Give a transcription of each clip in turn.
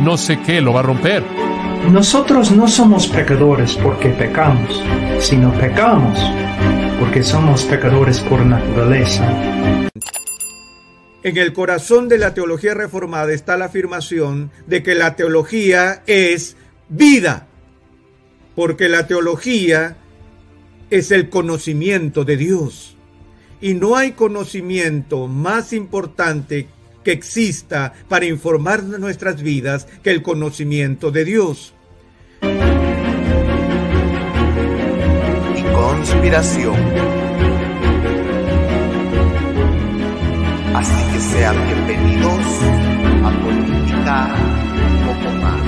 no sé qué lo va a romper. Nosotros no somos pecadores porque pecamos, sino pecamos porque somos pecadores por naturaleza. En el corazón de la teología reformada está la afirmación de que la teología es vida, porque la teología es el conocimiento de Dios. Y no hay conocimiento más importante que exista para informar de nuestras vidas que el conocimiento de Dios. y conspiración. Así que sean bienvenidos a Política un poco más.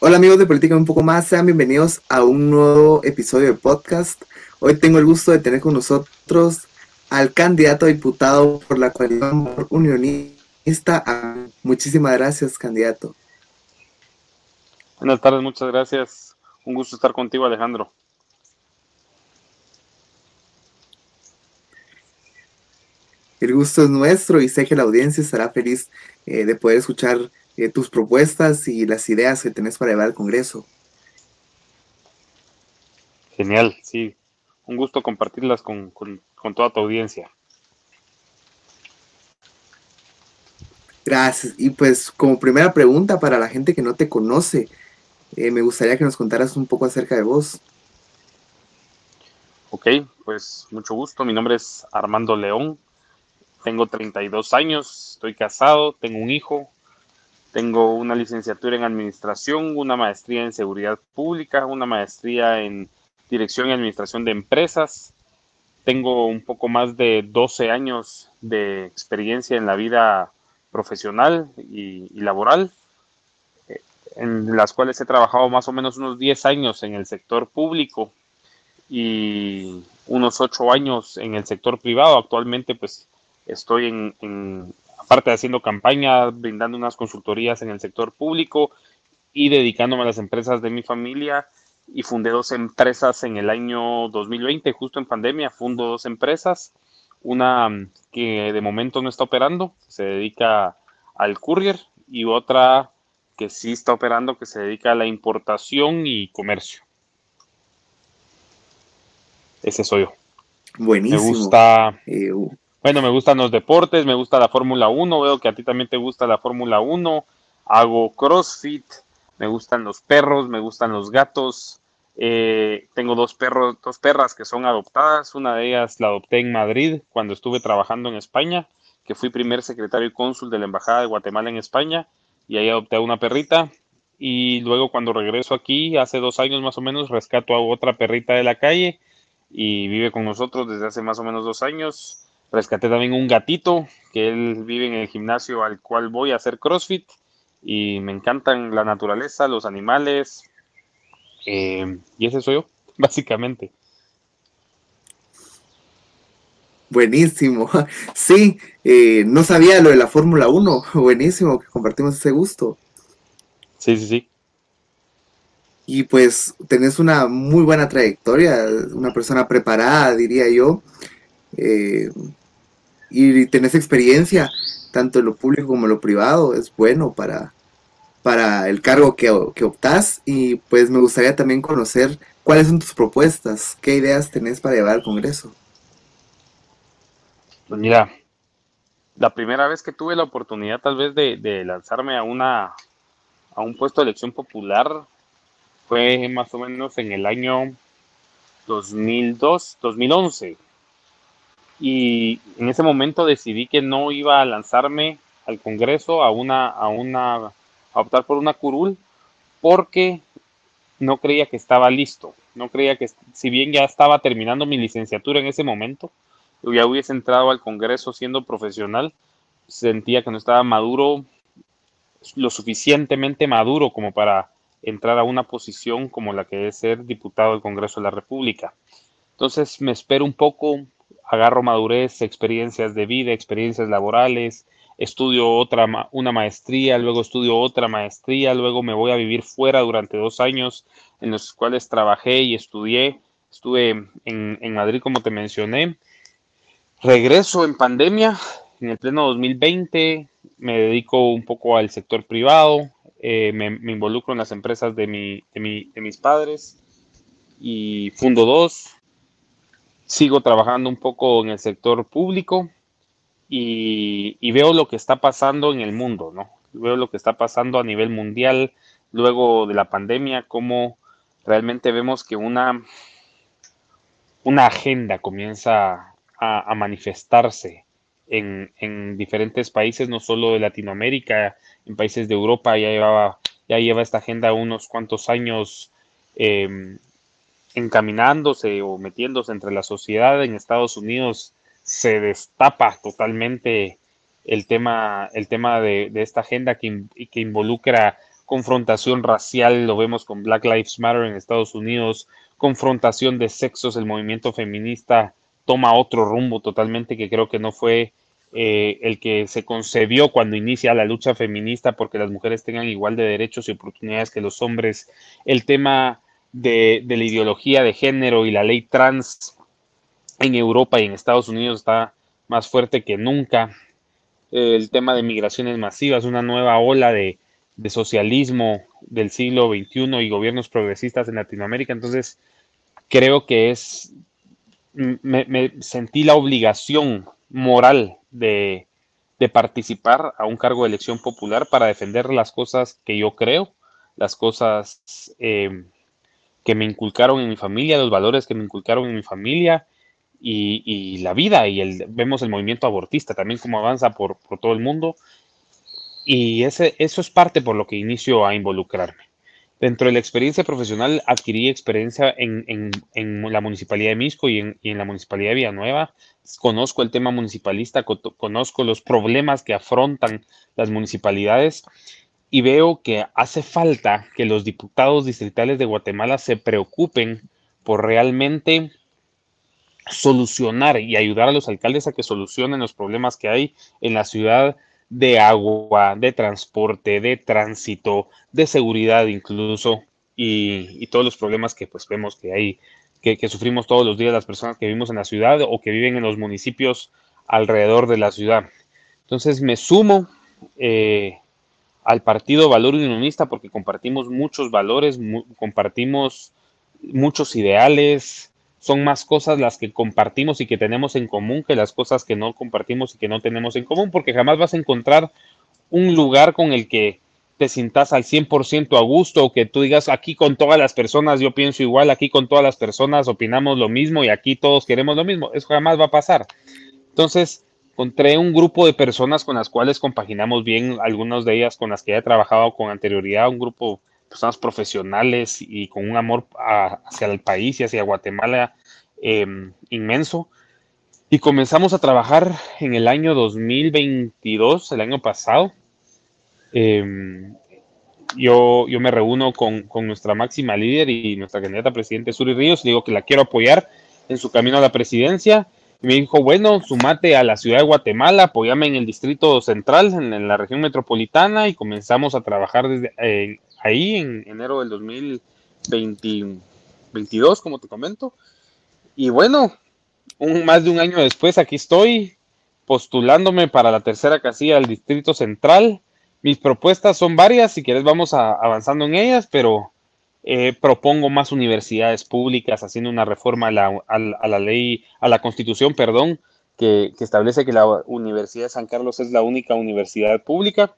Hola amigos de Política un poco más, sean bienvenidos a un nuevo episodio de podcast. Hoy tengo el gusto de tener con nosotros al candidato a diputado por la coalición unionista. Muchísimas gracias, candidato. Buenas tardes, muchas gracias. Un gusto estar contigo, Alejandro. El gusto es nuestro y sé que la audiencia estará feliz eh, de poder escuchar eh, tus propuestas y las ideas que tenés para llevar al Congreso. Genial, sí. Un gusto compartirlas con, con- con toda tu audiencia. Gracias. Y pues como primera pregunta para la gente que no te conoce, eh, me gustaría que nos contaras un poco acerca de vos. Ok, pues mucho gusto. Mi nombre es Armando León. Tengo 32 años, estoy casado, tengo un hijo, tengo una licenciatura en administración, una maestría en seguridad pública, una maestría en dirección y administración de empresas. Tengo un poco más de 12 años de experiencia en la vida profesional y, laboral, eh, en las cuales he trabajado más o menos unos 10 años en el sector público y unos 8 años en el sector privado. Actualmente pues estoy en, en- aparte haciendo campaña, brindando unas consultorías en el sector público y dedicándome a las empresas de mi familia y fundé dos empresas en el año 2020, justo en pandemia, fundo dos empresas, una que de momento no está operando, se dedica al courier y otra que sí está operando, que se dedica a la importación y comercio. Ese soy yo. Buenísimo. Me gusta, Eh, uh, bueno, me gustan los deportes, me gusta la Fórmula 1, veo que a ti también te gusta la Fórmula 1, hago CrossFit, me gustan los perros, me gustan los gatos, eh, tengo dos perros, dos perras que son adoptadas, una de ellas la adopté en Madrid cuando estuve trabajando en España, que fui primer secretario y cónsul de la Embajada de Guatemala en España, y ahí adopté a una perrita, y luego cuando regreso aquí, hace dos años más o menos, rescato a otra perrita de la calle, y vive con nosotros desde hace más o menos dos años. Rescaté también un gatito que él vive en el gimnasio al cual voy a hacer CrossFit y me encantan la naturaleza, los animales eh, y ese soy yo, básicamente. buenísimo. Sí, eh, no sabía lo de la Fórmula 1. Buenísimo que compartimos ese gusto. Sí, sí, sí. Y pues tenés una muy buena trayectoria, una persona preparada, diría yo. eh, y tenés experiencia, tanto en lo público como en lo privado, es bueno para, para el cargo que, que optás. Y pues me gustaría también conocer cuáles son tus propuestas, qué ideas tenés para llevar al Congreso. Pues mira, la primera vez que tuve la oportunidad tal vez de, de lanzarme a una, a un puesto de elección popular fue más o menos en el año 2002, 2011. Y en ese momento decidí que no iba a lanzarme al Congreso a una, a una, a optar por una curul, porque no creía que estaba listo. No creía que, si bien ya estaba terminando mi licenciatura en ese momento, ya hubiese entrado al Congreso siendo profesional, sentía que no estaba maduro, lo suficientemente maduro como para entrar a una posición como la que es ser diputado del Congreso de la República. Entonces me espero un poco, agarro madurez, experiencias de vida, experiencias laborales, estudio otra, una maestría, luego estudio otra maestría, luego me voy a vivir fuera durante dos años en los cuales trabajé y estudié. Estuve en, en Madrid, como te mencioné. Regreso en pandemia, en el pleno 2020, me dedico un poco al sector privado, eh, me, involucro en las empresas de, mi, de, mis padres y fundo dos. Sigo trabajando un poco en el sector público y, y, veo lo que está pasando en el mundo, ¿no? Veo lo que está pasando a nivel mundial luego de la pandemia, cómo realmente vemos que una, una agenda comienza a, manifestarse en, en, diferentes países, no solo de Latinoamérica, en países de Europa ya llevaba, ya lleva esta agenda unos cuantos años em, encaminándose o metiéndose entre la sociedad. En Estados Unidos se destapa totalmente el tema, el tema de, esta agenda que, que involucra confrontación racial, lo vemos con Black Lives Matter en Estados Unidos, confrontación de sexos, el movimiento feminista toma otro rumbo totalmente que creo que no fue eh, el que se concebió cuando inicia la lucha feminista porque las mujeres tengan igual de derechos y oportunidades que los hombres, el tema de, la ideología de género y la ley trans en Europa y en Estados Unidos está más fuerte que nunca, el tema de migraciones masivas, una nueva ola de, de socialismo del siglo XXI y gobiernos progresistas en Latinoamérica, entonces creo que es me, sentí la obligación moral de, participar a un cargo de elección popular para defender las cosas que yo creo, las cosas em, que me inculcaron en mi familia, los valores que me inculcaron en mi familia y, la vida. Y el, vemos el movimiento abortista también como avanza por, todo el mundo. Y ese, eso es parte por lo que inicio a involucrarme. Dentro de la experiencia profesional adquirí experiencia en, la Municipalidad de Misco y en, la Municipalidad de Villanueva. Conozco el tema municipalista, conozco los problemas que afrontan las municipalidades y veo que hace falta que los diputados distritales de Guatemala se preocupen por realmente solucionar y ayudar a los alcaldes a que solucionen los problemas que hay en la ciudad de agua, de transporte, de tránsito, de seguridad incluso, y, todos los problemas que pues vemos que hay, que, sufrimos todos los días las personas que vivimos en la ciudad o que viven en los municipios alrededor de la ciudad. Entonces me sumo eh, al partido Valor Unionista porque compartimos muchos valores, compartimos muchos ideales, son más cosas las que compartimos y que tenemos en común que las cosas que no compartimos y que no tenemos en común, porque jamás vas a encontrar un lugar con el que te sientas al 100% a gusto o que tú digas aquí con todas las personas yo pienso igual, aquí con todas las personas opinamos lo mismo y aquí todos queremos lo mismo. Eso jamás va a pasar. Entonces, encontré un grupo de personas con las cuales compaginamos bien, algunas de ellas con las que he trabajado con anterioridad, un grupo personas profesionales y con un amor hacia el país y hacia Guatemala em, inmenso. Y comenzamos a trabajar en el año 2022, el año pasado. Em, yo, yo me reúno con, con, nuestra máxima líder y nuestra candidata a presidente Suri Ríos digo que la quiero apoyar en su camino a la presidencia. Me dijo, bueno, sumate a la ciudad de Guatemala, apoyame en el distrito central, en, la región metropolitana, y comenzamos a trabajar desde, eh, ahí en enero del 2022, como te comento. Y bueno, un, más de un año después aquí estoy postulándome para la tercera casilla del Distrito Central. Mis propuestas son varias, si quieres vamos avanzando en ellas, pero eh, propongo más universidades públicas, haciendo una reforma a la, a la ley, a la constitución, perdón, que, que, establece que la Universidad de San Carlos es la única universidad pública.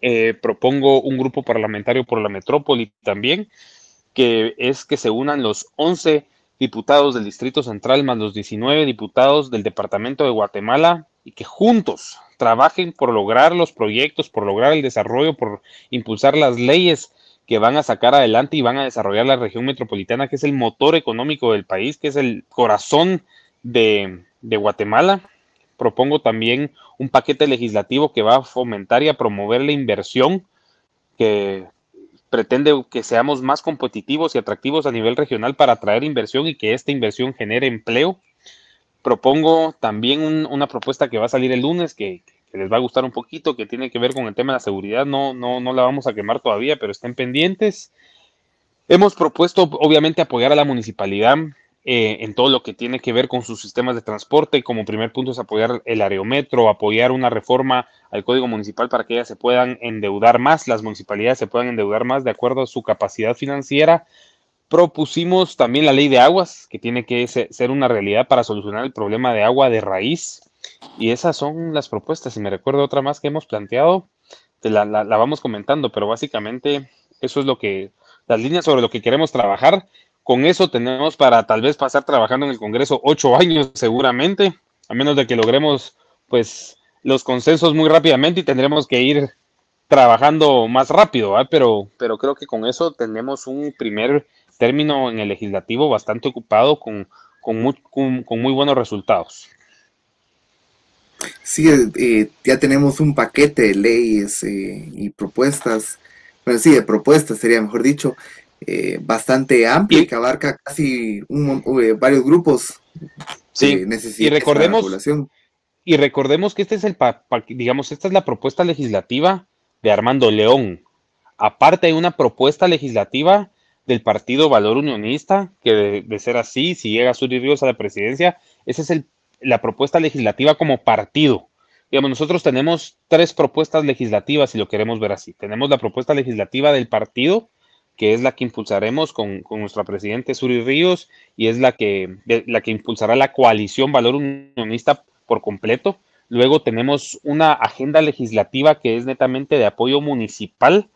Eh, propongo un grupo parlamentario por la metrópoli también, que es que se unan los 11 diputados del Distrito Central más los 19 diputados del Departamento de Guatemala y que juntos trabajen por lograr los proyectos, por lograr el desarrollo, por impulsar las leyes que van a sacar adelante y van a desarrollar la región metropolitana, que es el motor económico del país, que es el corazón de, de Guatemala. Propongo también un paquete legislativo que va a fomentar y a promover la inversión, que pretende que seamos más competitivos y atractivos a nivel regional para atraer inversión y que esta inversión genere empleo. Propongo también una propuesta que va a salir el lunes, que, que, les va a gustar un poquito, que tiene que ver con el tema de la seguridad. No, no, no la vamos a quemar todavía, pero estén pendientes. Hemos propuesto, obviamente, apoyar a la municipalidad eh, en todo lo que tiene que ver con sus sistemas de transporte. Como primer punto es apoyar el aerometro, apoyar una reforma al Código Municipal para que ellas se puedan endeudar más, las municipalidades se puedan endeudar más de acuerdo a su capacidad financiera. Propusimos también la ley de aguas, que tiene que ser una realidad para solucionar el problema de agua de raíz. Y esas son las propuestas. Si me recuerdo otra más que hemos planteado, te la, la, vamos comentando, pero básicamente eso es lo que, las líneas sobre lo que queremos trabajar con eso tenemos para tal vez pasar trabajando en el Congreso ocho años seguramente, a menos de que logremos pues los consensos muy rápidamente y tendremos que ir trabajando más rápido, pero, pero creo que con eso tenemos un primer término en el legislativo bastante ocupado con, con, muy, con muy buenos resultados. Sí, eh, ya tenemos un paquete de leyes eh, y propuestas, bueno, sí, de propuestas sería mejor dicho, eh, bastante amplio y que abarca casi un, eh, varios grupos. Sí, y recordemos, y recordemos que este es el, digamos, esta es la propuesta legislativa de Armando León. Aparte hay una propuesta legislativa del Partido Valor Unionista, que de, de ser así, si llega a subir Ríos a la presidencia, esa es el, la propuesta legislativa como partido. Digamos, nosotros tenemos tres propuestas legislativas, si lo queremos ver así. Tenemos la propuesta legislativa del partido, que es la que impulsaremos con, con nuestra presidente Suri Ríos y es la que, la que impulsará la coalición Valor Unionista por completo. Luego tenemos una agenda legislativa que es netamente de apoyo municipal,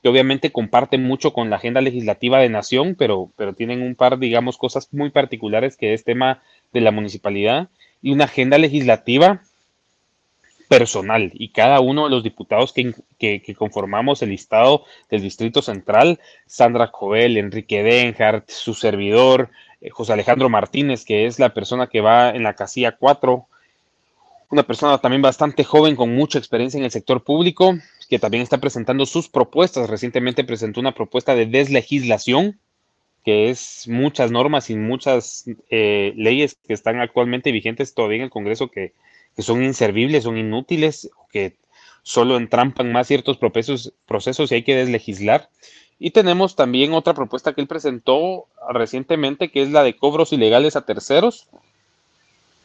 que obviamente comparte mucho con la agenda legislativa de nación, pero, pero tienen un par, digamos, cosas muy particulares que es tema de la municipalidad. Y una agenda legislativa personal y cada uno de los diputados que, que, conformamos el listado del Distrito Central, Sandra Joel, Enrique Denhardt, su servidor, eh, José Alejandro Martínez, que es la persona que va en la casilla 4, una persona también bastante joven con mucha experiencia en el sector público, que también está presentando sus propuestas. Recientemente presentó una propuesta de deslegislación, que es muchas normas y muchas eh, leyes que están actualmente vigentes todavía en el Congreso que que son inservibles, son inútiles, que solo entrampan más ciertos procesos, procesos y hay que deslegislar. Y tenemos también otra propuesta que él presentó recientemente, que es la de cobros ilegales a terceros,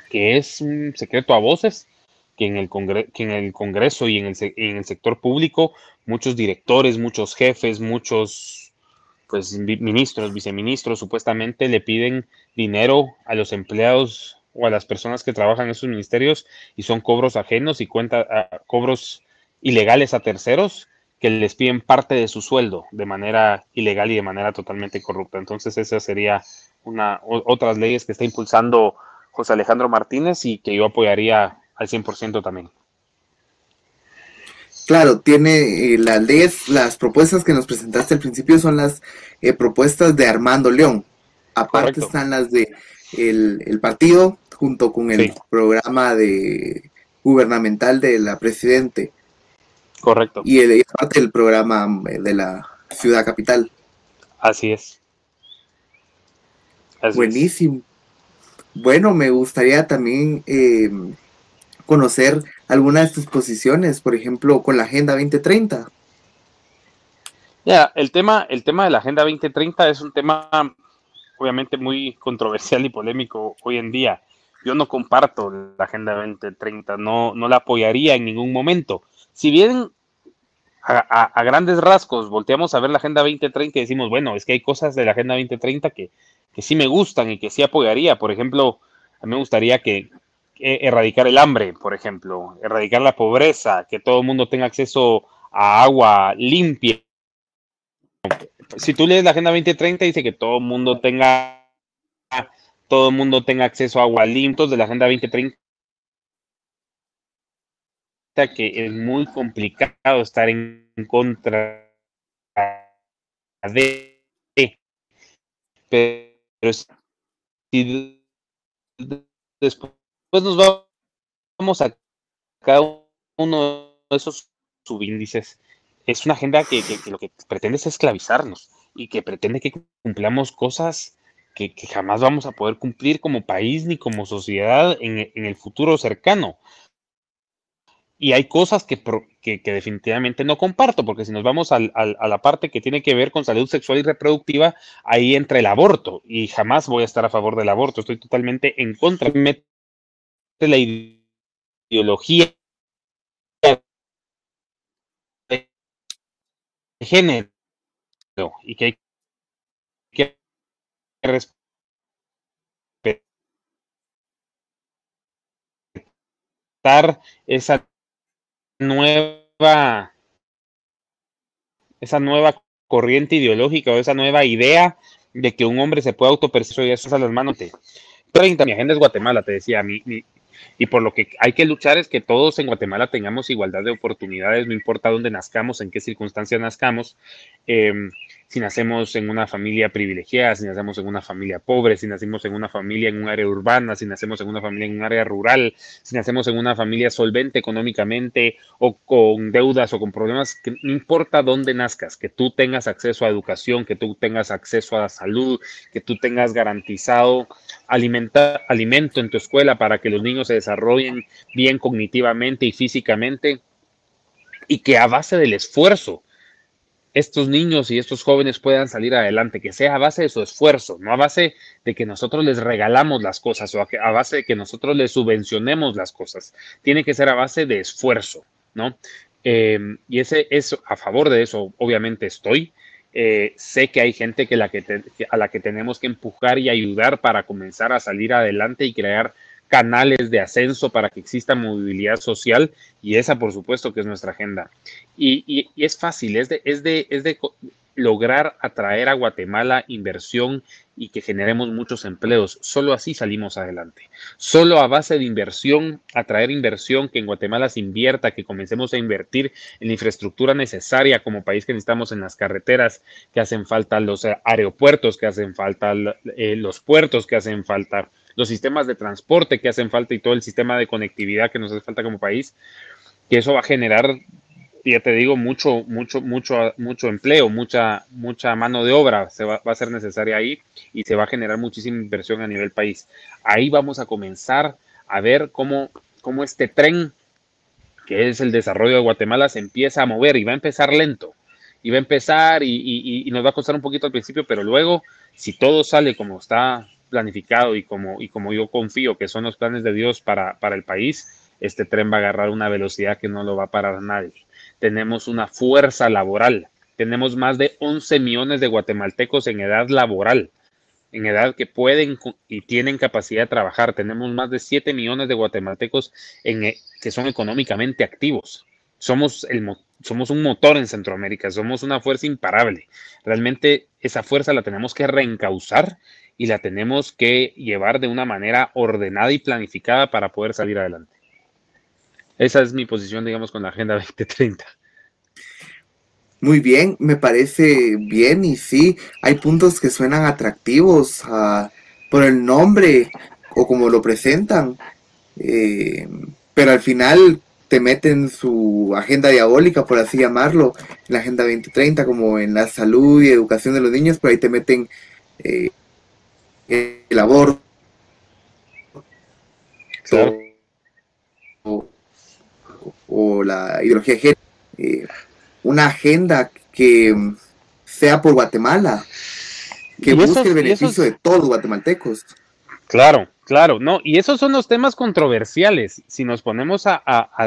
que es un secreto a voces, que en el, que en el Congreso y en el, en el, sector público muchos directores, muchos jefes, muchos pues, ministros, viceministros supuestamente le piden dinero a los empleados o a las personas que trabajan en esos ministerios y son cobros ajenos y cuenta, ah, cobros ilegales a terceros que les piden parte de su sueldo de manera ilegal y de manera totalmente corrupta. Entonces esa sería una otras leyes que está impulsando José Alejandro Martínez y que yo apoyaría al 100% también. Claro, tiene eh, las leyes, las propuestas que nos presentaste al principio son las eh, propuestas de Armando León. Aparte están las de el, el partido junto con el programa de gubernamental de la presidente. Correcto. Y, el, aparte del programa eh, de la ciudad capital. Así es. Buenísimo. Bueno, me gustaría también em, conocer algunas de tus posiciones, por ejemplo, con la Agenda 2030. Ya, el tema, el tema de la Agenda 2030 es un tema obviamente muy controversial y polémico hoy en día. Yo no comparto la Agenda 2030, no, no la apoyaría en ningún momento. Si bien a, grandes rasgos volteamos a ver la Agenda 2030 y decimos, bueno, es que hay cosas de la Agenda 2030 que, que sí me gustan y que sí apoyaría. Por ejemplo, a mí me gustaría que, erradicar el hambre, por ejemplo, erradicar la pobreza, que todo el mundo tenga acceso a agua limpia. Si tú lees la Agenda 2030, dice que todo el mundo tenga todo el mundo tenga acceso a agua limpia de la Agenda 2030 que es muy complicado estar en contra de pero si después nos vamos a cada uno de esos subíndices. Es una agenda que, lo que pretende es esclavizarnos y que pretende que cumplamos cosas que, jamás vamos a poder cumplir como país ni como sociedad en, el futuro cercano. Y hay cosas que, definitivamente no comparto, porque si nos vamos a la parte que tiene que ver con salud sexual y reproductiva, ahí entra el aborto, y jamás voy a estar a favor del aborto, estoy totalmente en contra. De la ideología género y que hay que respetar esa nueva esa nueva corriente ideológica o esa nueva idea de que un hombre se puede autopercibir y eso es a las manos. De 30 mi agenda es Guatemala te decía mi, mi, y por lo que hay que luchar es que todos en Guatemala tengamos igualdad de oportunidades, no importa dónde nazcamos, en qué circunstancias nazcamos. Em, si nacemos en una familia privilegiada, si nacemos en una familia pobre, si nacemos en una familia en un área urbana, si nacemos en una familia en un área rural, si nacemos en una familia solvente económicamente o con deudas o con problemas, que no importa dónde nazcas, que tú tengas acceso a educación, que tú tengas acceso a la salud, que tú tengas garantizado alimento en tu escuela para que los niños se desarrollen bien cognitivamente y físicamente y que a base del esfuerzo estos niños y estos jóvenes puedan salir adelante, que sea a base de su esfuerzo, no a base de que nosotros les regalamos las cosas o a base de que nosotros les subvencionemos las cosas. Tiene que ser a base de esfuerzo, ¿no? Em, y ese es a favor de eso, obviamente estoy. Eh, sé que hay gente que la que a la que tenemos que empujar y ayudar para comenzar a salir adelante y crear canales de ascenso para que exista movilidad social y esa por supuesto que es nuestra agenda. Y, es fácil, es de, es, de, es de lograr atraer a Guatemala inversión y que generemos muchos empleos. Solo así salimos adelante. Solo a base de inversión, atraer inversión, que en Guatemala se invierta, que comencemos a invertir en la infraestructura necesaria como país que necesitamos en las carreteras, que hacen falta los aeropuertos, que hacen falta eh, los puertos, que hacen falta los sistemas de transporte que hacen falta y todo el sistema de conectividad que nos hace falta como país, que eso va a generar, ya te digo, mucho, mucho, mucho, mucho empleo, mucha, mucha mano de obra se va, a ser necesaria ahí y se va a generar muchísima inversión a nivel país. Ahí vamos a comenzar a ver cómo, cómo este tren, que es el desarrollo de Guatemala, se empieza a mover y va a empezar lento. Y va a empezar y, y nos va a costar un poquito al principio, pero luego, si todo sale como está planificado y como, y como yo confío que son los planes de Dios para, para el país, este tren va a agarrar una velocidad que no lo va a parar nadie. Tenemos una fuerza laboral. Tenemos más de 11 millones de guatemaltecos en edad laboral, en edad que pueden y tienen capacidad de trabajar. Tenemos más de 7 millones de guatemaltecos en, e, que son económicamente activos. Somos, el, somos un motor en Centroamérica, somos una fuerza imparable. Realmente esa fuerza la tenemos que reencauzar y la tenemos que llevar de una manera ordenada y planificada para poder salir adelante. Esa es mi posición, digamos, con la Agenda 2030. Muy bien, me parece bien y sí, hay puntos que suenan atractivos uh, por el nombre o como lo presentan, eh, pero al final te meten su agenda diabólica, por así llamarlo, en la Agenda 2030, como en la salud y educación de los niños, pero ahí te meten eh, el aborto, o, la ideología de género, eh, una agenda que sea por Guatemala, que busque el beneficio de todos los guatemaltecos. Claro, claro, no, y esos son los temas controversiales. Si nos ponemos a,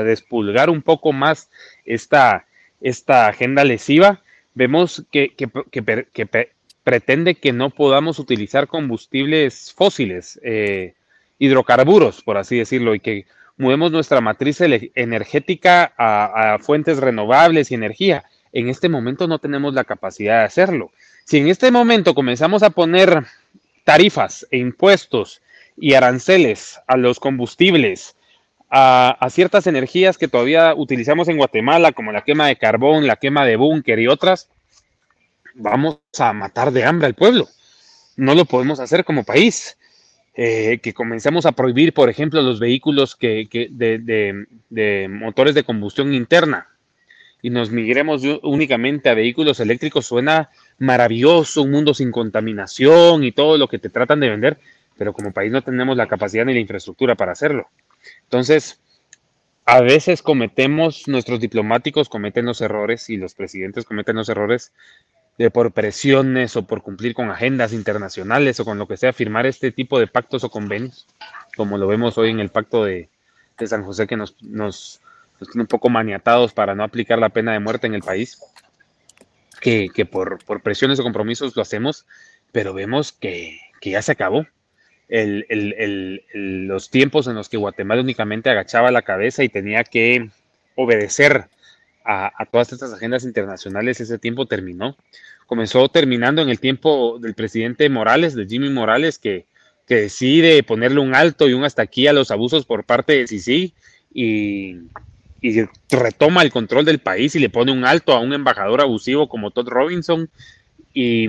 despulgar un poco más esta, esta agenda lesiva, vemos que, que, que, pretende que no podamos utilizar combustibles fósiles, eh, hidrocarburos, por así decirlo, y que movemos nuestra matriz energética a, a fuentes renovables y energía. En este momento no tenemos la capacidad de hacerlo. Si en este momento comenzamos a poner tarifas e impuestos y aranceles a los combustibles, a, ciertas energías que todavía utilizamos en Guatemala, como la quema de carbón, la quema de búnker y otras, vamos a matar de hambre al pueblo. No lo podemos hacer como país. Eh, que comencemos a prohibir, por ejemplo, los vehículos que, de, motores de combustión interna y nos migremos únicamente a vehículos eléctricos, suena maravilloso, un mundo sin contaminación y todo lo que te tratan de vender, pero como país no tenemos la capacidad ni la infraestructura para hacerlo. Entonces, a veces cometemos, nuestros diplomáticos cometen los errores y los presidentes cometen los errores de por presiones o por cumplir con agendas internacionales o con lo que sea, firmar este tipo de pactos o convenios, como lo vemos hoy en el pacto de, San José que nos, nos, tiene un poco maniatados para no aplicar la pena de muerte en el país, que, por, presiones o compromisos lo hacemos, pero vemos que, que ya se acabó. Los tiempos en los que Guatemala únicamente agachaba la cabeza y tenía que obedecer a, todas estas agendas internacionales, ese tiempo terminó. Comenzó terminando en el tiempo del presidente Morales, de Jimmy Morales, que, decide ponerle un alto y un hasta aquí a los abusos por parte de Sisi y, y retoma el control del país y le pone un alto a un embajador abusivo como Todd Robinson y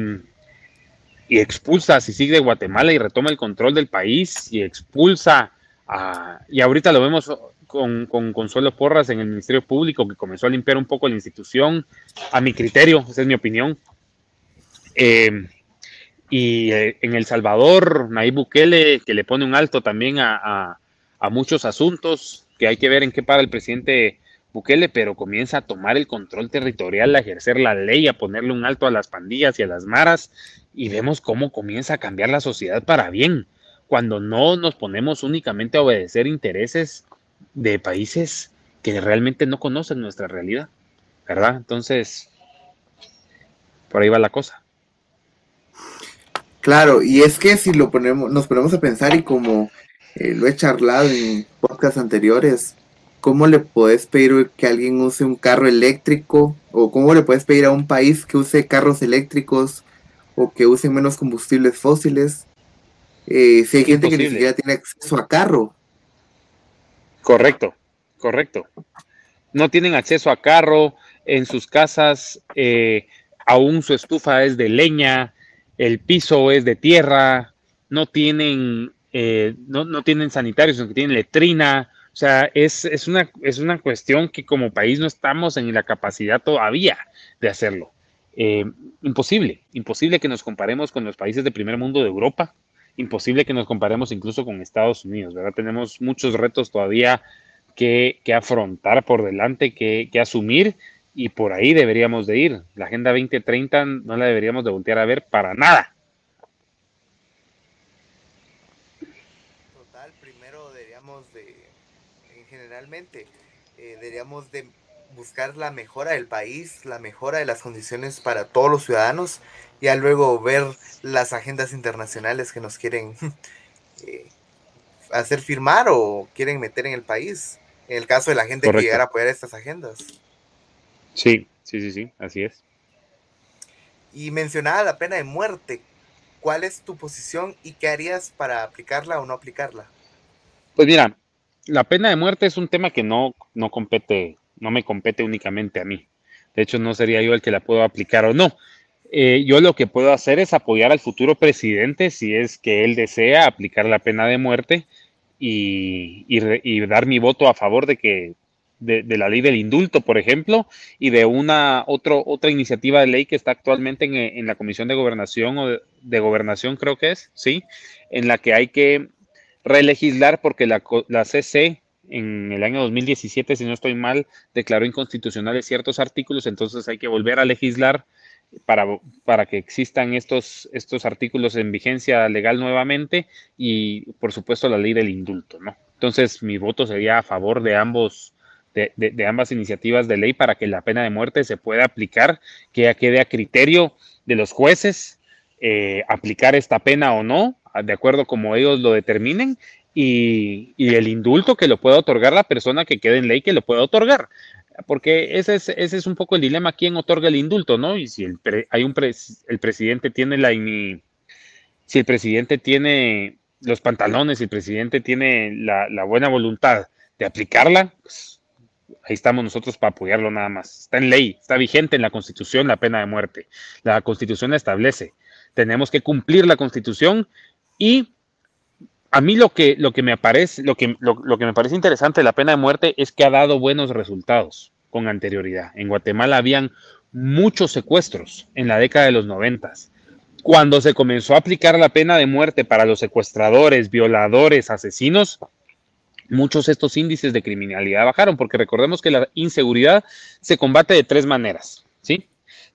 y expulsa a Sisig de Guatemala y retoma el control del país y expulsa a, y ahorita lo vemos con, con Consuelo Porras en el Ministerio Público que comenzó a limpiar un poco la institución, a mi criterio, esa es mi opinión. Eh, y eh, en El Salvador, Nayib Bukele, que le pone un alto también a, a, muchos asuntos, que hay que ver en qué para el presidente Bukele, pero comienza a tomar el control territorial, a ejercer la ley, a ponerle un alto a las pandillas y a las maras, y vemos cómo comienza a cambiar la sociedad para bien, cuando no nos ponemos únicamente a obedecer intereses de países que realmente no conocen nuestra realidad, ¿verdad? Entonces, por ahí va la cosa. Claro, y es que si lo ponemos, nos ponemos a pensar y como eh, lo he charlado en podcasts anteriores, ¿cómo le puedes pedir que alguien use un carro eléctrico? ¿O cómo le puedes pedir a un país que use carros eléctricos o que usen menos combustibles fósiles. Eh, si hay gente que ni siquiera tiene acceso a carro. Correcto, correcto. No tienen acceso a carro, en sus casas eh, aún su estufa es de leña, el piso es de tierra, no tienen, eh, no, no, tienen sanitarios, sino que tienen letrina. O sea, es, es, una, es una cuestión que como país no estamos en la capacidad todavía de hacerlo. Eh, imposible, imposible que nos comparemos con los países de primer mundo de Europa, imposible que nos comparemos incluso con Estados Unidos, ¿verdad? Tenemos muchos retos todavía que, afrontar por delante, que, asumir y por ahí deberíamos de ir. La Agenda 2030 no la deberíamos de voltear a ver para nada. Total, primero deberíamos de, generalmente, eh, deberíamos de buscar la mejora del país, la mejora de las condiciones para todos los ciudadanos, y luego ver las agendas internacionales que nos quieren eh, hacer firmar o quieren meter en el país, en el caso de la gente que llegara a apoyar estas agendas. Sí, sí, sí, sí, así es. Y mencionaba la pena de muerte. ¿Cuál es tu posición y qué harías para aplicarla o no aplicarla? Pues mira, la pena de muerte es un tema que no, no compete no me compete únicamente a mí. De hecho, no sería yo el que la puedo aplicar o no. Eh, yo lo que puedo hacer es apoyar al futuro presidente si es que él desea aplicar la pena de muerte y, dar mi voto a favor de que de, la ley del indulto, por ejemplo, y de una otro, otra iniciativa de ley que está actualmente en, la Comisión de Gobernación o de, de, Gobernación, creo que es, sí, en la que hay que relegislar porque la, la CC en el año 2017, si no estoy mal, declaró inconstitucionales ciertos artículos, entonces hay que volver a legislar para, para que existan estos, estos artículos en vigencia legal nuevamente y, por supuesto, la ley del indulto, ¿no? Entonces, mi voto sería a favor de ambos, de, de, ambas iniciativas de ley para que la pena de muerte se pueda aplicar, que ya quede a criterio de los jueces eh, aplicar esta pena o no, de acuerdo como ellos lo determinen, y, el indulto que lo pueda otorgar la persona que quede en ley que lo pueda otorgar. Porque ese es, ese es un poco el dilema, quién otorga el indulto, ¿no? Y si el, hay un el presidente tiene la... Si el presidente tiene los pantalones, si el presidente tiene la, la buena voluntad de aplicarla, pues, ahí estamos nosotros para apoyarlo nada más. Está en ley, está vigente en la Constitución la pena de muerte. La Constitución establece. Tenemos que cumplir la Constitución y a mí lo que, lo que me parece, lo que, lo, que me parece interesante de la pena de muerte es que ha dado buenos resultados con anterioridad. En Guatemala habían muchos secuestros en la década de los noventas. Cuando se comenzó a aplicar la pena de muerte para los secuestradores, violadores, asesinos, muchos de estos índices de criminalidad bajaron, porque recordemos que la inseguridad se combate de tres maneras, ¿sí?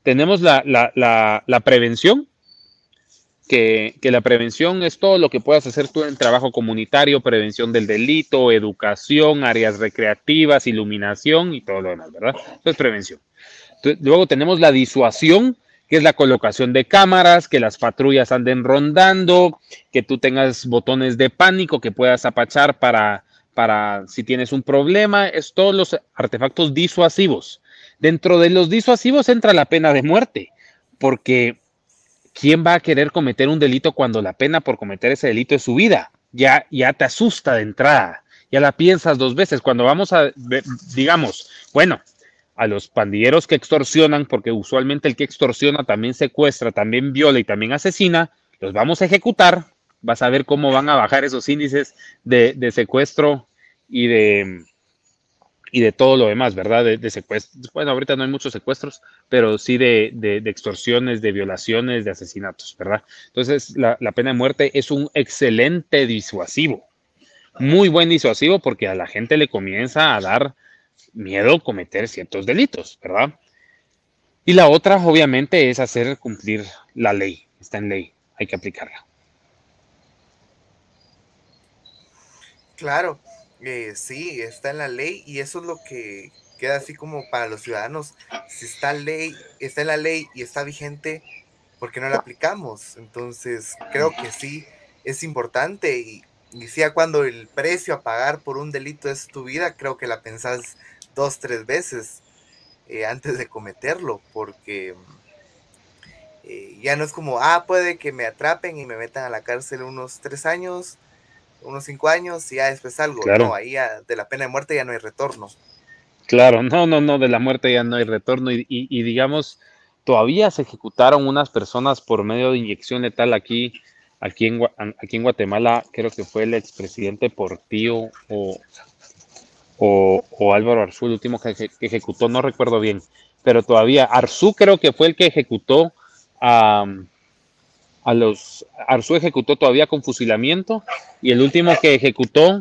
Tenemos la, la, la prevención, que, la prevención es todo lo que puedas hacer tú en trabajo comunitario, prevención del delito, educación, áreas recreativas, iluminación y todo lo demás, ¿verdad? Eso es prevención. luego tenemos la disuasión, que es la colocación de cámaras, que las patrullas anden rondando, que tú tengas botones de pánico que puedas apachar para, para si tienes un problema, es todos los artefactos disuasivos. Dentro de los disuasivos entra la pena de muerte, porque ¿quién va a querer cometer un delito cuando la pena por cometer ese delito es su vida? Ya, ya te asusta de entrada, ya la piensas dos veces. Cuando vamos a, digamos, bueno, a los pandilleros que extorsionan, porque usualmente el que extorsiona también secuestra, también viola y también asesina, los vamos a ejecutar. Vas a ver cómo van a bajar esos índices de secuestro y de, y de todo lo demás, ¿verdad? De, secuestros. Bueno, ahorita no hay muchos secuestros, pero sí de, extorsiones, de violaciones, de asesinatos, ¿verdad? Entonces, la, pena de muerte es un excelente disuasivo, muy buen disuasivo porque a la gente le comienza a dar miedo cometer ciertos delitos, ¿verdad? Y la otra, obviamente, es hacer cumplir la ley. Está en ley, hay que aplicarla. Claro, eh, sí, está en la ley y eso es lo que queda así como para los ciudadanos. Si está ley, está en la ley y está vigente, ¿por qué no la aplicamos? Entonces, creo que sí es importante y, y sea cuando el precio a pagar por un delito es tu vida, creo que la pensás dos, tres veces eh, antes de cometerlo, porque eh, ya no es como, ah, puede que me atrapen y me metan a la cárcel unos tres años unos cinco años y ya después algo. No, ahí de la pena de muerte ya no hay retorno. Claro, no, no, no, de la muerte ya no hay retorno. Y, y, digamos, todavía se ejecutaron unas personas por medio de inyección letal aquí, aquí en, aquí en Guatemala, creo que fue el expresidente Portillo o, o, o Álvaro Arzú, el último que, ejecutó, no recuerdo bien, pero todavía Arzú creo que fue el que ejecutó a a los Arzú ejecutó todavía con fusilamiento y el último que ejecutó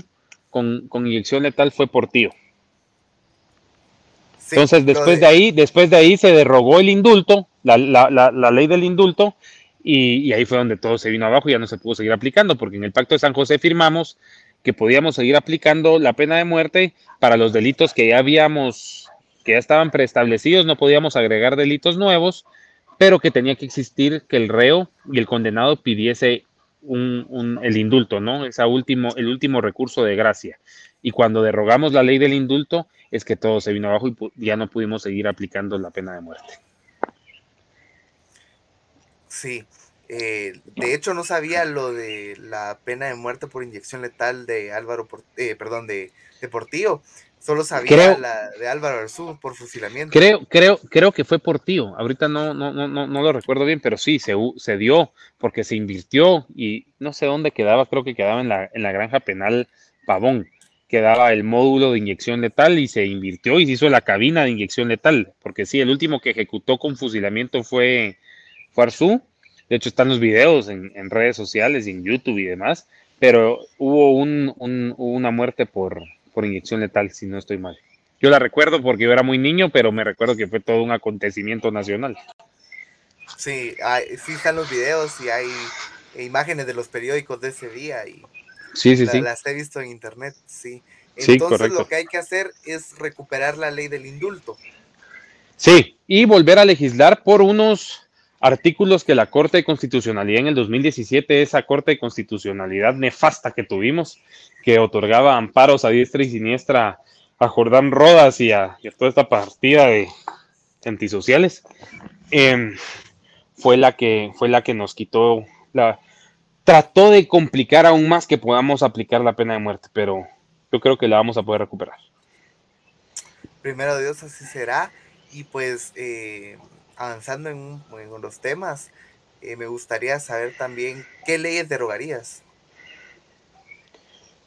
con, con inyección letal fue Portillo. Entonces, después de... ahí, después de ahí se derogó el indulto, la, ley del indulto, y, ahí fue donde todo se vino abajo y ya no se pudo seguir aplicando, porque en el Pacto de San José firmamos que podíamos seguir aplicando la pena de muerte para los delitos que ya habíamos, que ya estaban preestablecidos, no podíamos agregar delitos nuevos, pero que tenía que existir que el reo y el condenado pidiese un, el indulto, ¿no? Esa último, el último recurso de gracia. Y cuando derogamos la ley del indulto, es que todo se vino abajo y ya no pudimos seguir aplicando la pena de muerte. Sí, eh, de hecho no sabía lo de la pena de muerte por inyección letal de Álvaro, eh, perdón, de, de Portillo. Solo sabía la de Álvaro Arzú por fusilamiento. Creo, creo, creo que fue por tío. Ahorita no, no, no, no, lo recuerdo bien, pero sí, se, se dio porque se invirtió y no sé dónde quedaba, creo que quedaba en la, en la granja penal Pavón. Quedaba el módulo de inyección letal y se invirtió y se hizo la cabina de inyección letal. Porque sí, el último que ejecutó con fusilamiento fue, fue Arzú. De hecho, están los videos en, en redes sociales en YouTube y demás. Pero hubo un, un, una muerte por, por inyección letal, si no estoy mal. Yo la recuerdo porque yo era muy niño, pero me recuerdo que fue todo un acontecimiento nacional. Sí, sí están los videos y hay imágenes de los periódicos de ese día y sí, sí, sí. las he visto en internet, sí. Entonces lo que hay que hacer es recuperar la ley del indulto. Sí, y volver a legislar por unos artículos que la Corte de Constitucionalidad en el 2017, esa Corte de Constitucionalidad nefasta que tuvimos, que otorgaba amparos a diestra y siniestra a Jordán Rodas y a, toda esta partida de antisociales, em, fue, la que, fue la que nos quitó, la, trató de complicar aún más que podamos aplicar la pena de muerte, pero yo creo que la vamos a poder recuperar. Primero Dios, así será. Y pues eh, avanzando en, los temas, eh, me gustaría saber también qué leyes derogarías.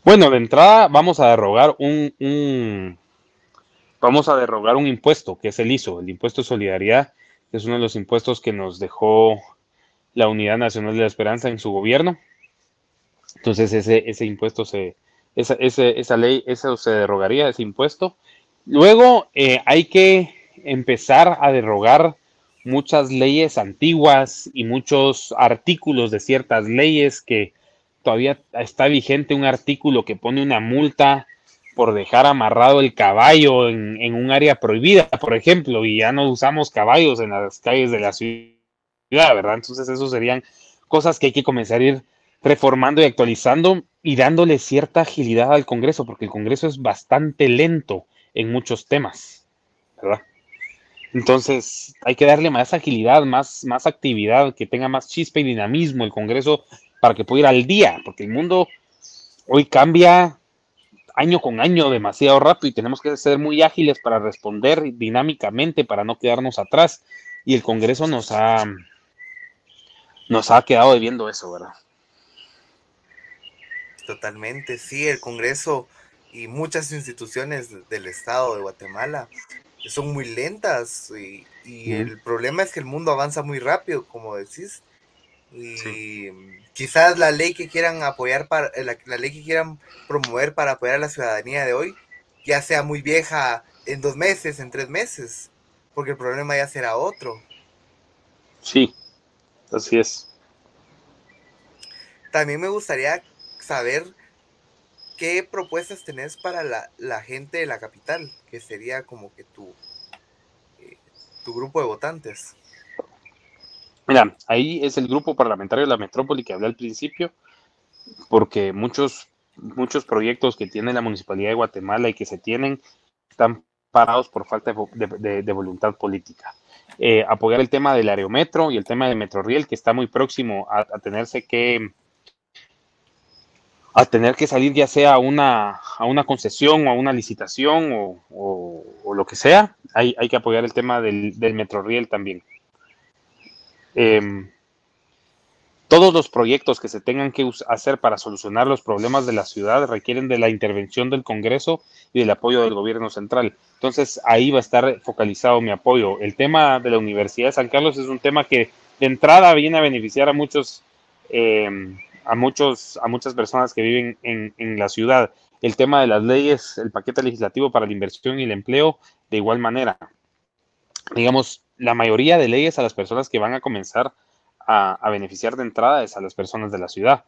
Bueno, de entrada vamos a derogar un, vamos a derrogar un impuesto, que es el ISO, el impuesto de solidaridad, que es uno de los impuestos que nos dejó la Unidad Nacional de la Esperanza en su gobierno. Entonces ese, ese impuesto se, esa, esa ley, eso se derogaría, ese impuesto. Luego eh, hay que empezar a derogar muchas leyes antiguas y muchos artículos de ciertas leyes que todavía está vigente un artículo que pone una multa por dejar amarrado el caballo en, un área prohibida, por ejemplo, y ya no usamos caballos en las calles de la ciudad, ¿verdad? Entonces, eso serían cosas que hay que comenzar a ir reformando y actualizando y dándole cierta agilidad al Congreso, porque el Congreso es bastante lento en muchos temas, ¿verdad? Entonces hay que darle más agilidad, más, más actividad, que tenga más chispa y dinamismo el Congreso para que pueda ir al día, porque el mundo hoy cambia año con año demasiado rápido y tenemos que ser muy ágiles para responder dinámicamente, para no quedarnos atrás. Y el Congreso nos ha, nos ha quedado debiendo eso, ¿verdad? Totalmente, sí, el Congreso y muchas instituciones del Estado de Guatemala son muy lentas y, el problema es que el mundo avanza muy rápido, como decís. Y quizás la ley que quieran apoyar para eh, la, la, ley que quieran promover para apoyar a la ciudadanía de hoy ya sea muy vieja en dos meses, en tres meses, porque el problema ya será otro. Sí, así es. También me gustaría saber ¿qué propuestas tenés para la, gente de la capital? Que sería como que tu, eh, tu grupo de votantes. Mira, ahí es el grupo parlamentario de la metrópoli que hablé al principio, porque muchos, muchos proyectos que tiene la Municipalidad de Guatemala y que se tienen están parados por falta de, voluntad política. Eh, apoyar el tema del aerometro y el tema del Metroriel, que está muy próximo a tenerse que a tener que salir ya sea a una, a una concesión o a una licitación o, lo que sea, hay, hay, que apoyar el tema del, del Metroriel también. Em, todos los proyectos que se tengan que hacer para solucionar los problemas de la ciudad requieren de la intervención del Congreso y del apoyo del gobierno central. Entonces ahí va a estar focalizado mi apoyo. El tema de la Universidad de San Carlos es un tema que de entrada viene a beneficiar a muchos eh, a, muchos, a muchas personas que viven en, en, la ciudad. El tema de las leyes, el paquete legislativo para la inversión y el empleo, de igual manera. Digamos, la mayoría de leyes a las personas que van a comenzar a, a beneficiar de entrada es a las personas de la ciudad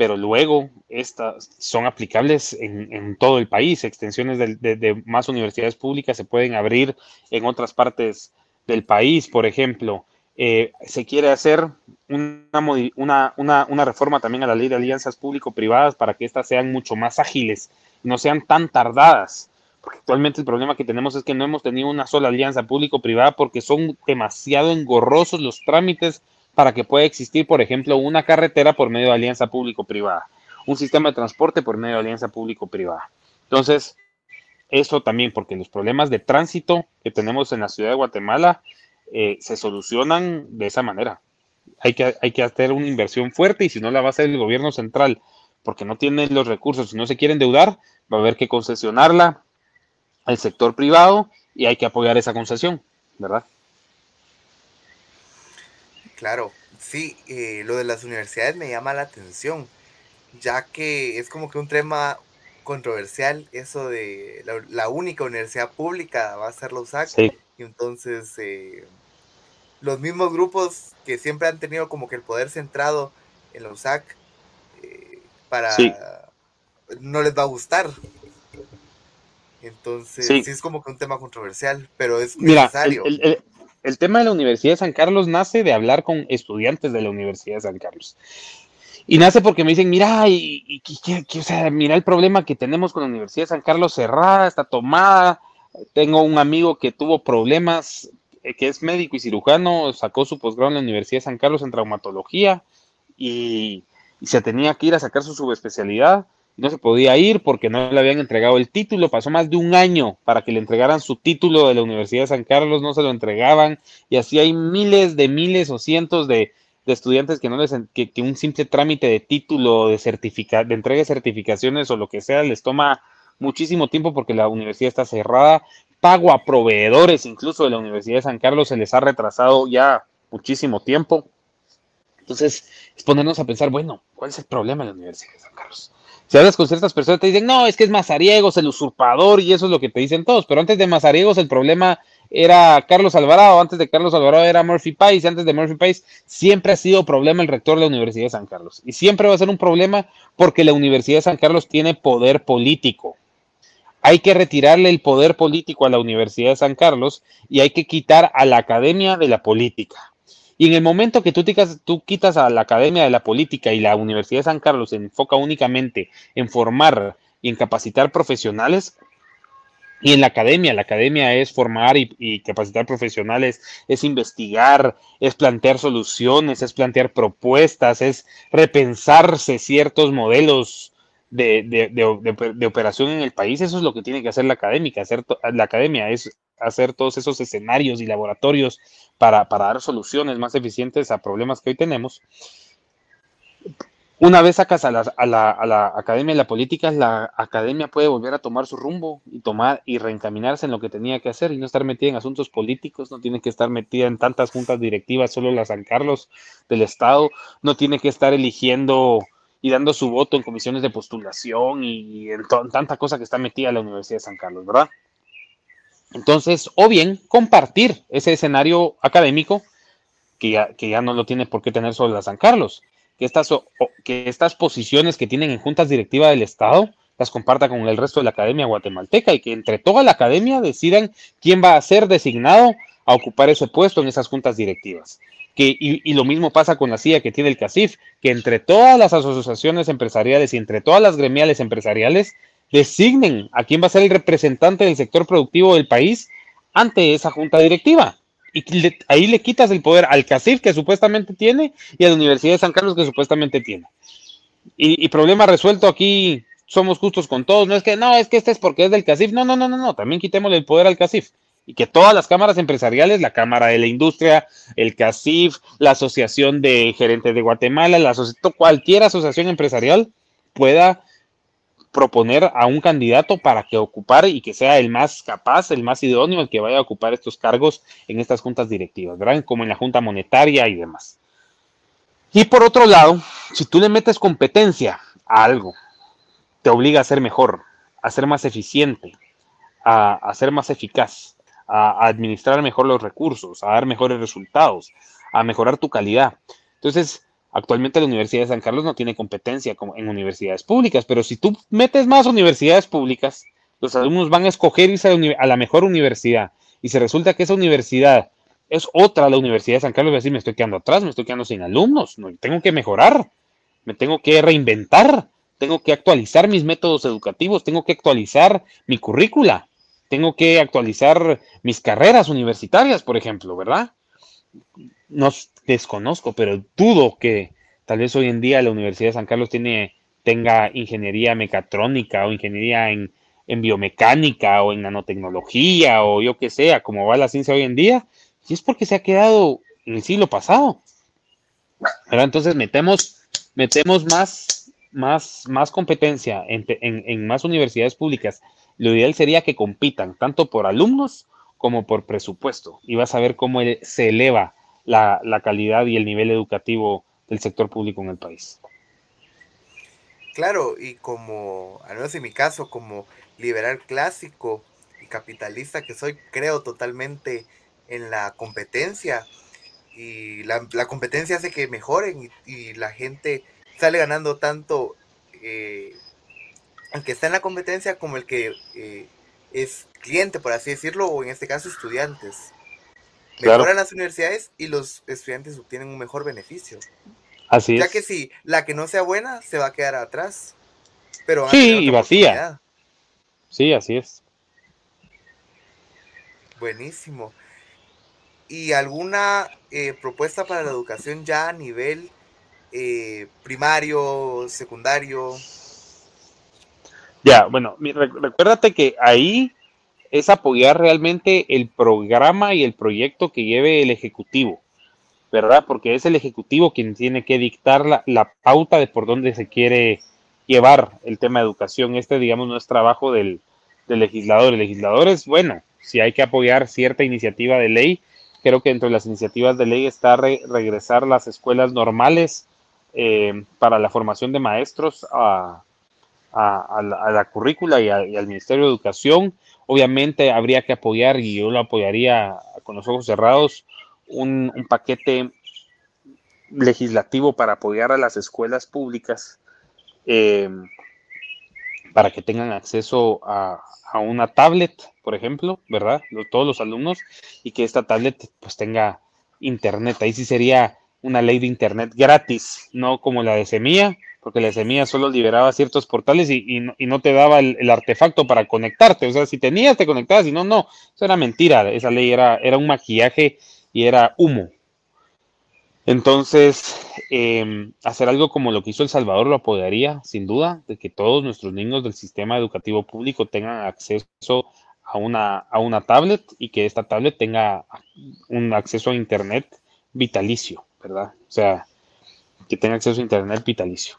pero luego estas son aplicables en, en todo el país. Extensiones de, de, de, más universidades públicas se pueden abrir en otras partes del país, por ejemplo. Eh, se quiere hacer una, una, reforma también a la ley de alianzas público-privadas para que éstas sean mucho más ágiles no sean tan tardadas. Porque actualmente el problema que tenemos es que no hemos tenido una sola alianza público-privada porque son demasiado engorrosos los trámites para que pueda existir, por ejemplo, una carretera por medio de alianza público-privada, un sistema de transporte por medio de alianza público-privada. Entonces, eso también, porque los problemas de tránsito que tenemos en la ciudad de Guatemala eh, se solucionan de esa manera. Hay que, hay que hacer una inversión fuerte y si no la va a hacer el gobierno central porque no tiene los recursos y no se quiere endeudar, va a haber que concesionarla al sector privado y hay que apoyar esa concesión, ¿verdad? Claro, sí, eh, lo de las universidades me llama la atención, ya que es como que un tema controversial eso de la, única universidad pública va a ser la USAC. Y entonces eh, los mismos grupos que siempre han tenido como que el poder centrado en la USAC, eh, para no les va a gustar. Entonces, sí. es como que un tema controversial, pero es necesario. el tema de la Universidad de San Carlos nace de hablar con estudiantes de la Universidad de San Carlos. Y nace porque me dicen, mira, y, o sea, mira el problema que tenemos con la Universidad de San Carlos cerrada, está tomada. Tengo un amigo que tuvo problemas, que es médico y cirujano, sacó su posgrado en la Universidad de San Carlos en traumatología y, se tenía que ir a sacar su subespecialidad no se podía ir porque no le habían entregado el título. Pasó más de un año para que le entregaran su título de la Universidad de San Carlos, no se lo entregaban. Y así hay miles de miles o cientos de, estudiantes que no les que, un simple trámite de título, de certifica, de entrega de certificaciones o lo que sea, les toma muchísimo tiempo porque la universidad está cerrada. Pago a proveedores, incluso de la Universidad de San Carlos, se les ha retrasado ya muchísimo tiempo. Entonces, es ponernos a pensar, bueno, ¿cuál es el problema de la Universidad de San Carlos? Si hablas con ciertas personas, te dicen, no, es que es Mazariegos, el usurpador, y eso es lo que te dicen todos. Pero antes de Mazariegos, el problema era Carlos Alvarado, antes de Carlos Alvarado era Murphy Pais, antes de Murphy Pais siempre ha sido problema el rector de la Universidad de San Carlos. Y siempre va a ser un problema porque la Universidad de San Carlos tiene poder político. Hay que retirarle el poder político a la Universidad de San Carlos y hay que quitar a la academia de la política. Y en el momento que tú, tú quitas a la Academia de la Política y la Universidad de San Carlos se enfoca únicamente en formar y en capacitar profesionales, y en la academia, la academia es formar y, capacitar profesionales, es investigar, es plantear soluciones, es plantear propuestas, es repensarse ciertos modelos de, operación en el país. Eso es lo que tiene que hacer la académica, hacer la academia, es hacer todos esos escenarios y laboratorios para, dar soluciones más eficientes a problemas que hoy tenemos. Una vez sacas a la, a, la, a la, academia de la política, la academia puede volver a tomar su rumbo y tomar y reencaminarse en lo que tenía que hacer y no estar metida en asuntos políticos, no tiene que estar metida en tantas juntas directivas, solo la San Carlos del Estado, no tiene que estar eligiendo y dando su voto en comisiones de postulación y en, tanta cosa que está metida la Universidad de San Carlos, ¿verdad? Entonces, o bien compartir ese escenario académico que ya, que ya no lo tiene por qué tener solo la San Carlos, que estas, que estas posiciones que tienen en juntas directivas del Estado las comparta con el resto de la academia guatemalteca y que entre toda la academia decidan quién va a ser designado a ocupar ese puesto en esas juntas directivas. Que, y, y, lo mismo pasa con la CIA que tiene el CACIF, que entre todas las asociaciones empresariales y entre todas las gremiales empresariales designen a quién va a ser el representante del sector productivo del país ante esa junta directiva. Y ahí le quitas el poder al CACIF que supuestamente tiene y a la Universidad de San Carlos que supuestamente tiene. Y, problema resuelto aquí, somos justos con todos. No es que, no, es que este es porque es del CACIF. No, no, no, no, no. También quitémosle el poder al CACIF. Y que todas las cámaras empresariales, la Cámara de la Industria, el CACIF, la Asociación de Gerentes de Guatemala, la cualquier asociación empresarial pueda proponer a un candidato para que ocupar y que sea el más capaz, el más idóneo, el que vaya a ocupar estos cargos en estas juntas directivas. Como en la Junta Monetaria y demás. Y por otro lado, si tú le metes competencia a algo, te obliga a ser mejor, a ser más eficiente, a ser más eficaz, a, administrar mejor los recursos, a dar mejores resultados, a mejorar tu calidad. Entonces, Actualmente la Universidad de San Carlos no tiene competencia como en universidades públicas, pero si tú metes más universidades públicas, los alumnos van a escoger irse a la mejor universidad. Y si resulta que esa universidad es otra, la Universidad de San Carlos, va decir, me estoy quedando atrás, me estoy quedando sin alumnos, no, tengo que mejorar, me tengo que reinventar, tengo que actualizar mis métodos educativos, tengo que actualizar mi currícula, tengo que actualizar mis carreras universitarias, por ejemplo, ¿verdad? no desconozco, pero dudo que tal vez hoy en día la Universidad de San Carlos tiene, tenga ingeniería mecatrónica o ingeniería en, biomecánica o en nanotecnología o yo que sea, como va la ciencia hoy en día, y es porque se ha quedado en el siglo pasado. Entonces metemos, metemos más, más, más competencia en, en más universidades públicas. Lo ideal sería que compitan tanto por alumnos como por presupuesto y vas a ver cómo se eleva la, calidad y el nivel educativo del sector público en el país. Claro, y como, al menos en mi caso, como liberal clásico y capitalista que soy, creo totalmente en la competencia. Y la, competencia hace que mejoren y, la gente sale ganando tanto eh, el que está en la competencia como el que eh, es cliente, por así decirlo, o en este caso estudiantes. mejoran las universidades y los estudiantes obtienen un mejor beneficio. Así ya es. que si la que no sea buena se va a quedar atrás. Pero Sí, y vacía. Sí, así es. Buenísimo. ¿Y alguna eh, propuesta para la educación ya a nivel eh, primario, secundario? Ya, bueno, recuérdate que ahí es apoyar realmente el programa y el proyecto que lleve el Ejecutivo, ¿verdad? Porque es el Ejecutivo quien tiene que dictar la, la pauta de por dónde se quiere llevar el tema de educación. Este, digamos, no es trabajo del, del legislador. El legislador es, bueno, si hay que apoyar cierta iniciativa de ley, creo que entre las iniciativas de ley está re- regresar las escuelas normales eh, para la formación de maestros a, a, la, a la currícula y, a- al Ministerio de Educación. Obviamente habría que apoyar, y yo lo apoyaría con los ojos cerrados, un, paquete legislativo para apoyar a las escuelas públicas eh, para que tengan acceso a, una tablet, por ejemplo, ¿verdad? Todos los alumnos y que esta tablet pues tenga internet. Ahí sí sería una ley de internet gratis, no como la de Semilla, porque la Semilla solo liberaba ciertos portales y, no, te daba el, artefacto para conectarte. O sea, si tenías, te conectabas, y no, no, eso era mentira. Esa ley era, era un maquillaje y era humo. Entonces, eh, hacer algo como lo que hizo El Salvador lo apoyaría, sin duda, de que todos nuestros niños del sistema educativo público tengan acceso a una, a una tablet y que esta tablet tenga un acceso a Internet vitalicio, ¿verdad? O sea, que tenga acceso a Internet vitalicio.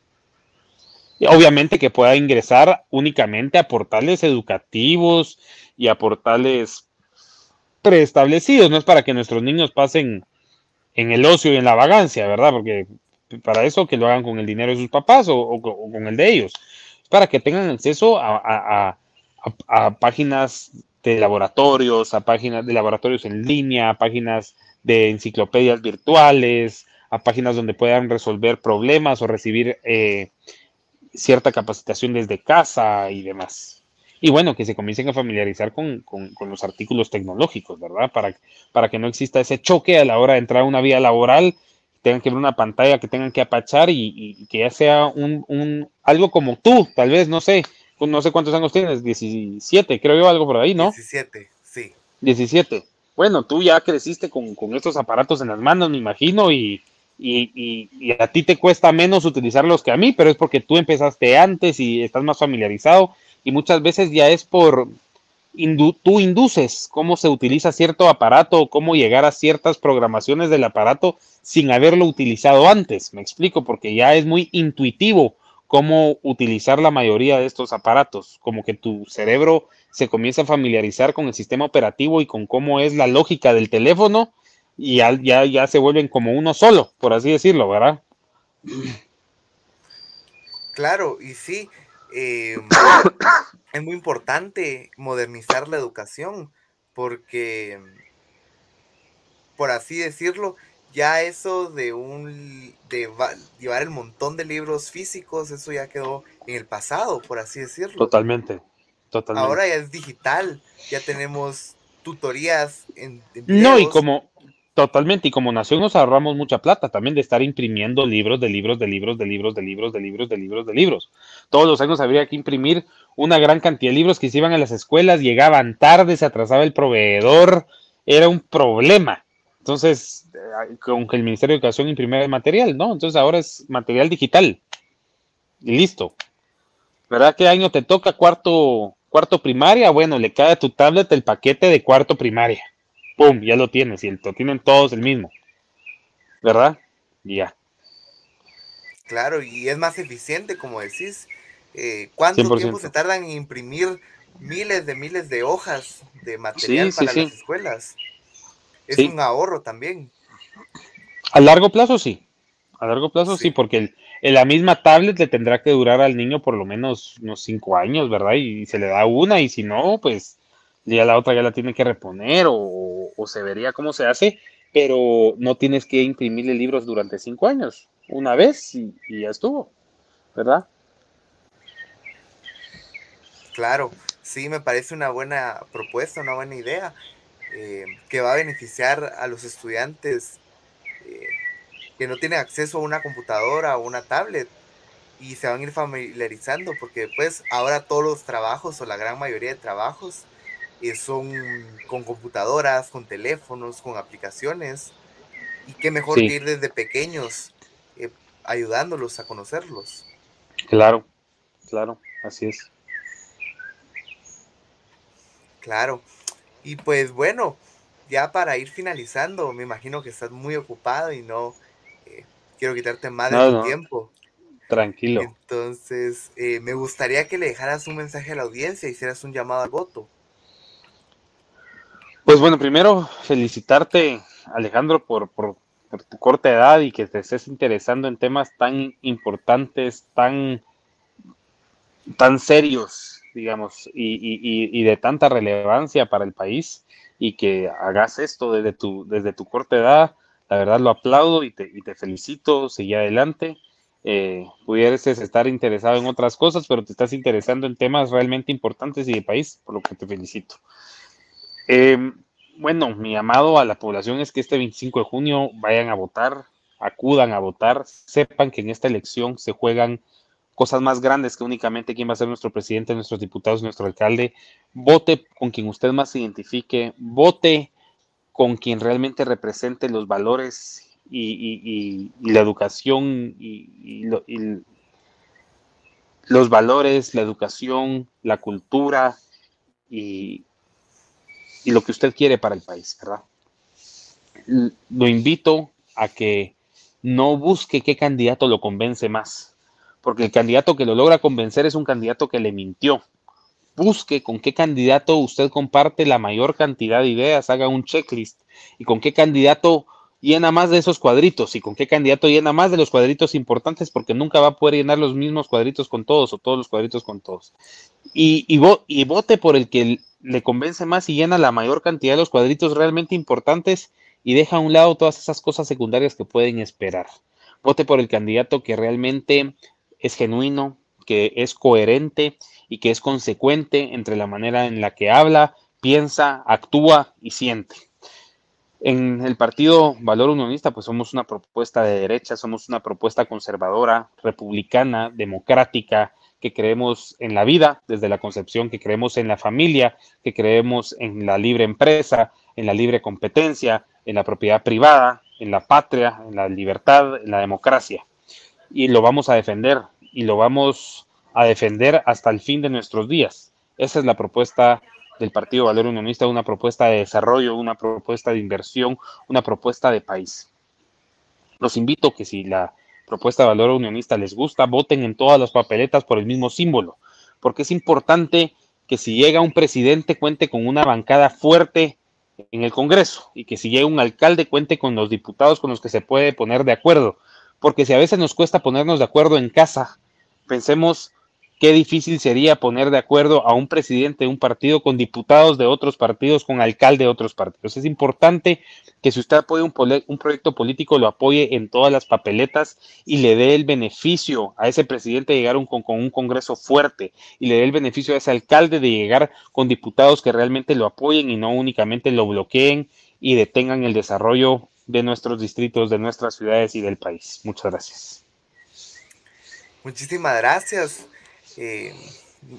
Obviamente que pueda ingresar únicamente a portales educativos y a portales preestablecidos, no es para que nuestros niños pasen en el ocio y en la vagancia, ¿verdad? Porque para eso que lo hagan con el dinero de sus papás o, con el de ellos. Para que tengan acceso a- a páginas de laboratorios, a páginas de laboratorios en línea, a páginas de enciclopedias virtuales, a páginas donde puedan resolver problemas o recibir eh, cierta capacitación desde casa y demás. Y bueno, que se comiencen a familiarizar con, con- con los artículos tecnológicos, ¿verdad? Para, para que no exista ese choque a la hora de entrar a una vía laboral, tengan que ver una pantalla que tengan que apachar y, y- y que ya sea un, un- algo como tú, tal vez, no sé, no sé cuántos años tienes, 17, creo yo, algo por ahí, ¿no? 17, sí. 17. Bueno, tú ya creciste con, con estos aparatos en las manos, me imagino, y, y, a ti te cuesta menos utilizarlos que a mí, pero es porque tú empezaste antes y estás más familiarizado y muchas veces ya es por, tú induces cómo se utiliza cierto aparato, cómo llegar a ciertas programaciones del aparato sin haberlo utilizado antes, me explico, porque ya es muy intuitivo cómo utilizar la mayoría de estos aparatos, como que tu cerebro se comienza a familiarizar con el sistema operativo y con cómo es la lógica del teléfono y ya, ya, ya se vuelven como uno solo, por así decirlo, ¿verdad? Claro, y sí, eh, es muy importante modernizar la educación porque, por así decirlo, ya eso de un de llevar el montón de libros físicos, eso ya quedó en el pasado, por así decirlo. Totalmente, totalmente. Ahora ya es digital, ya tenemos tutorías en, en No, y como totalmente, y como nación nos ahorramos mucha plata también de estar imprimiendo libros de libros de libros de libros de libros de libros de libros de libros. Todos los años habría que imprimir una gran cantidad de libros que se iban a las escuelas, llegaban tarde, se atrasaba el proveedor, era un problema. Entonces, eh, con que el Ministerio de Educación imprimiera el material, ¿no? Entonces ahora es material digital. Y listo. ¿Verdad? ¿Qué año te toca cuarto, cuarto primaria? Bueno, le cae a tu tablet el paquete de cuarto primaria. ¡Pum! Ya lo tienes. Y lo tienen todos el mismo. ¿Verdad? Y ya. Claro, y es más eficiente, como decís. Eh, ¿Cuánto 100%. tiempo se tardan en imprimir miles de miles de hojas de material Sí, para sí. las escuelas? Es un ahorro también. A largo plazo sí. A largo plazo sí, porque el, en la misma tablet le tendrá que durar al niño por lo menos unos cinco años, ¿verdad? Y se le da una y si no, pues ya la otra ya la tiene que reponer o, se vería cómo se hace, pero no tienes que imprimirle libros durante cinco años. Una vez y, y ya estuvo, ¿verdad? Claro, sí, me parece una buena propuesta, una buena idea. eh, que va a beneficiar a los estudiantes eh, que no tienen acceso a una computadora o una tablet y se van a ir familiarizando porque pues ahora todos los trabajos o la gran mayoría de trabajos eh, son con computadoras, con teléfonos, con aplicaciones y qué mejor que ir desde pequeños ayudándolos a conocerlos. Claro, claro, así es. Claro. Y pues bueno, ya para ir finalizando, me imagino que estás muy ocupado y no eh, quiero quitarte más de tu tiempo. Tranquilo. Entonces, eh, me gustaría que le dejaras un mensaje a la audiencia y hicieras un llamado al voto. Pues bueno, primero felicitarte, Alejandro, por, por, tu corta edad y que te estés interesando en temas tan importantes, tan, serios digamos, y, de tanta relevancia para el país y que hagas esto desde tu, desde tu corta edad, la verdad lo aplaudo y te, felicito, sigue adelante. Eh, estar interesado en otras cosas, pero te estás interesando en temas realmente importantes y de país, por lo que te felicito. Eh, bueno, mi llamado a la población es que este 25 de junio vayan a votar, acudan a votar, sepan que en esta elección se juegan cosas más grandes que únicamente quién va a ser nuestro presidente, nuestros diputados, nuestro alcalde. Vote con quien usted más se identifique, vote con quien realmente represente los valores y, la educación y, los valores, la educación, la cultura y, lo que usted quiere para el país, ¿verdad? Lo invito a que no busque qué candidato lo convence más porque el candidato que lo logra convencer es un candidato que le mintió. Busque con qué candidato usted comparte la mayor cantidad de ideas, haga un checklist y con qué candidato llena más de esos cuadritos y con qué candidato llena más de los cuadritos importantes porque nunca va a poder llenar los mismos cuadritos con todos o todos los cuadritos con todos. Y, y vote por el que le convence más y llena la mayor cantidad de los cuadritos realmente importantes y deja a un lado todas esas cosas secundarias que pueden esperar. Vote por el candidato que realmente es genuino, que es coherente y que es consecuente entre la manera en la que habla, piensa, actúa y siente. En el partido Valor Unionista, pues somos una propuesta de derecha, somos una propuesta conservadora, republicana, democrática, que creemos en la vida desde la concepción, que creemos en la familia, que creemos en la libre empresa, en la libre competencia, en la propiedad privada, en la patria, en la libertad, en la democracia y lo vamos a defender y lo vamos a defender hasta el fin de nuestros días. Esa es la propuesta del Partido Valor Unionista, una propuesta de desarrollo, una propuesta de inversión, una propuesta de país. Los invito que si la propuesta Valor Unionista les gusta, voten en todas las papeletas por el mismo símbolo, porque es importante que si llega un presidente cuente con una bancada fuerte en el Congreso y que si llega un alcalde cuente con los diputados con los que se puede poner de acuerdo porque si a veces nos cuesta ponernos de acuerdo en casa, pensemos qué difícil sería poner de acuerdo a un presidente de un partido con diputados de otros partidos, con alcalde de otros partidos. Es importante que si usted apoya un, un, proyecto político, lo apoye en todas las papeletas y le dé el beneficio a ese presidente de llegar con, con, un Congreso fuerte y le dé el beneficio a ese alcalde de llegar con diputados que realmente lo apoyen y no únicamente lo bloqueen y detengan el desarrollo de nuestros distritos, de nuestras ciudades y del país. Muchas gracias. Muchísimas gracias. Eh,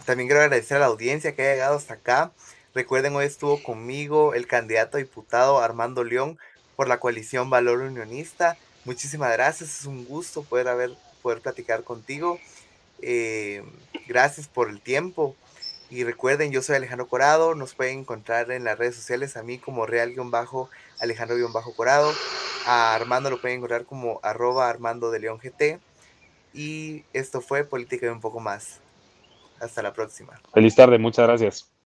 también quiero agradecer a la audiencia que ha llegado hasta acá. Recuerden, hoy estuvo conmigo el candidato a diputado Armando León por la coalición Valor Unionista. Muchísimas gracias, es un gusto poder, haber, poder platicar contigo. Eh, gracias por el tiempo. Y recuerden, yo soy Alejandro Corado, nos pueden encontrar en las redes sociales a mí como real-alejandro-corado, a Armando lo pueden encontrar como arroba armando de león GT. Y esto fue Política y un poco más. Hasta la próxima. Feliz tarde, muchas gracias.